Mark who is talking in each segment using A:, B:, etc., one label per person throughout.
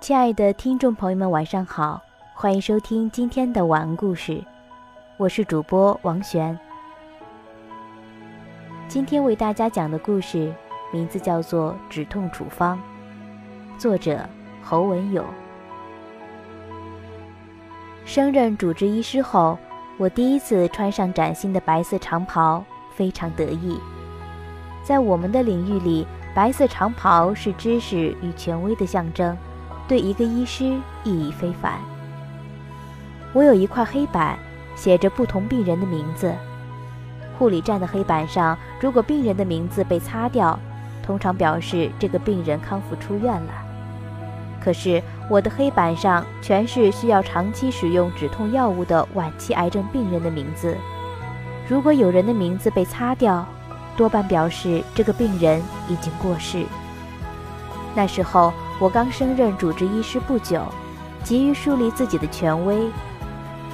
A: 亲爱的听众朋友们，晚上好，欢迎收听今天的晚安故事，我是主播王璇。今天为大家讲的故事名字叫做《止痛处方》，作者侯文友。升任主治医师后，我第一次穿上崭新的白色长袍，非常得意。在我们的领域里，白色长袍是知识与权威的象征。对一个医师意义非凡。我有一块黑板，写着不同病人的名字。护理站的黑板上，如果病人的名字被擦掉，通常表示这个病人康复出院了。可是我的黑板上全是需要长期使用止痛药物的晚期癌症病人的名字。如果有人的名字被擦掉，多半表示这个病人已经过世。那时候。我刚升任主治医师不久，急于树立自己的权威，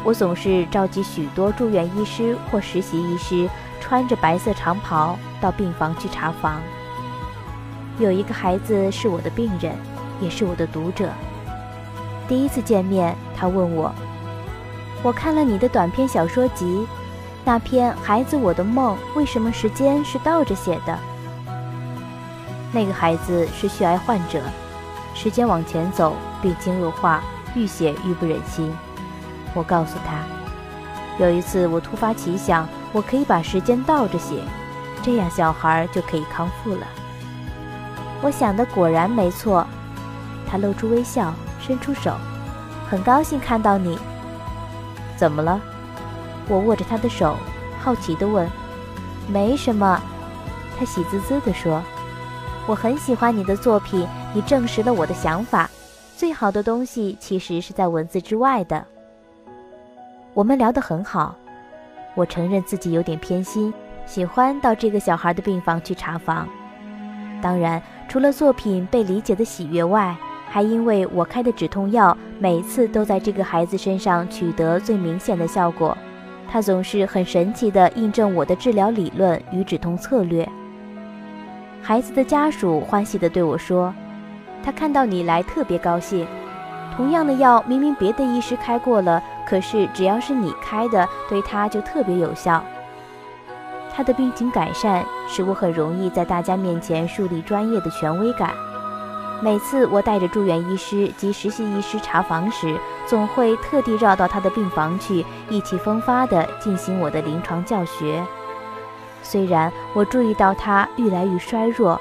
A: 我总是召集许多住院医师或实习医师，穿着白色长袍到病房去查房。有一个孩子是我的病人，也是我的读者。第一次见面，他问我：“我看了你的短篇小说集，那篇《孩子我的梦》，为什么时间是倒着写的？”那个孩子是血癌患者。时间往前走，病情恶化，愈写愈不忍心。我告诉他，有一次我突发奇想，我可以把时间倒着写，这样小孩就可以康复了。我想的果然没错。他露出微笑，伸出手，很高兴看到你。怎么了？我握着他的手，好奇地问。没什么。他喜滋滋地说。我很喜欢你的作品，你证实了我的想法。最好的东西其实是在文字之外的。我们聊得很好，我承认自己有点偏心，喜欢到这个小孩的病房去查房。当然，除了作品被理解的喜悦外，还因为我开的止痛药每次都在这个孩子身上取得最明显的效果。他总是很神奇地印证我的治疗理论与止痛策略。孩子的家属欢喜地对我说：“他看到你来特别高兴。同样的药明明别的医师开过了，可是只要是你开的，对他就特别有效。他的病情改善使我很容易在大家面前树立专业的权威感。每次我带着住院医师及实习医师查房时，总会特地绕到他的病房去，意气风发地进行我的临床教学。”虽然我注意到他愈来愈衰弱，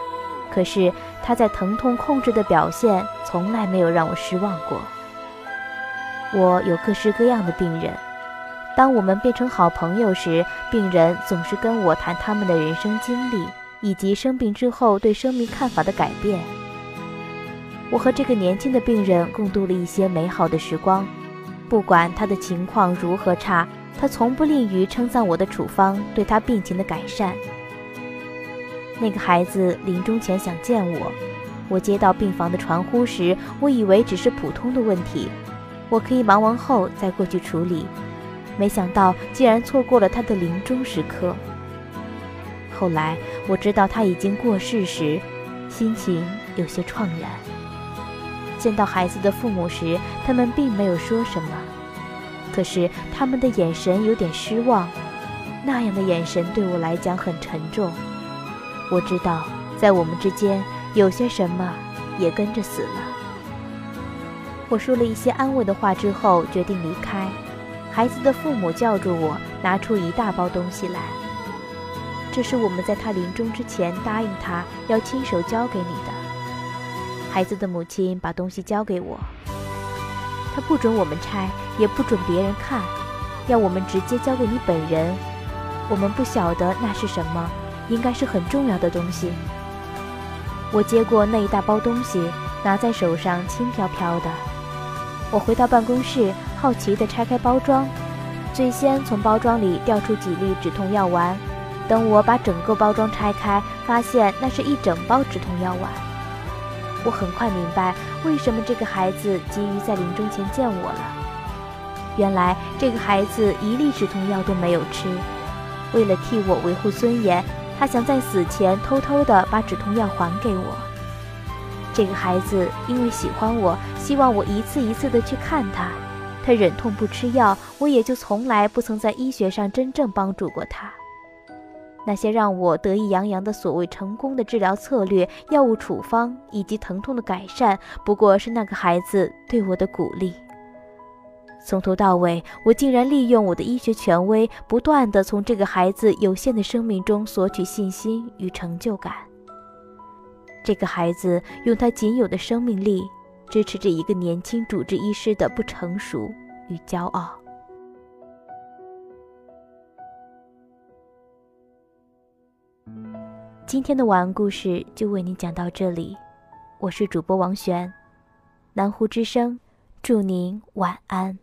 A: 可是他在疼痛控制的表现从来没有让我失望过。我有各式各样的病人，当我们变成好朋友时，病人总是跟我谈他们的人生经历以及生病之后对生命看法的改变。我和这个年轻的病人共度了一些美好的时光，不管他的情况如何差。他从不吝于称赞我的处方对他病情的改善。那个孩子临终前想见我，我接到病房的传呼时，我以为只是普通的问题，我可以忙完后再过去处理。没想到竟然错过了他的临终时刻。后来我知道他已经过世时，心情有些怆然。见到孩子的父母时，他们并没有说什么。可是他们的眼神有点失望，那样的眼神对我来讲很沉重。我知道，在我们之间有些什么也跟着死了。我说了一些安慰的话之后，决定离开。孩子的父母叫住我，拿出一大包东西来。这是我们在他临终之前答应他要亲手交给你的。孩子的母亲把东西交给我。他不准我们拆，也不准别人看，要我们直接交给你本人。我们不晓得那是什么，应该是很重要的东西。我接过那一大包东西，拿在手上轻飘飘的。我回到办公室，好奇地拆开包装，最先从包装里掉出几粒止痛药丸。等我把整个包装拆开，发现那是一整包止痛药丸。我很快明白为什么这个孩子急于在临终前见我了。原来这个孩子一粒止痛药都没有吃，为了替我维护尊严，他想在死前偷偷的把止痛药还给我。这个孩子因为喜欢我，希望我一次一次的去看他，他忍痛不吃药，我也就从来不曾在医学上真正帮助过他。那些让我得意洋洋的所谓成功的治疗策略、药物处方以及疼痛的改善，不过是那个孩子对我的鼓励。从头到尾，我竟然利用我的医学权威，不断地从这个孩子有限的生命中索取信心与成就感。这个孩子用他仅有的生命力，支持着一个年轻主治医师的不成熟与骄傲。今天的晚安故事就为您讲到这里，我是主播王璇，南湖之声，祝您晚安。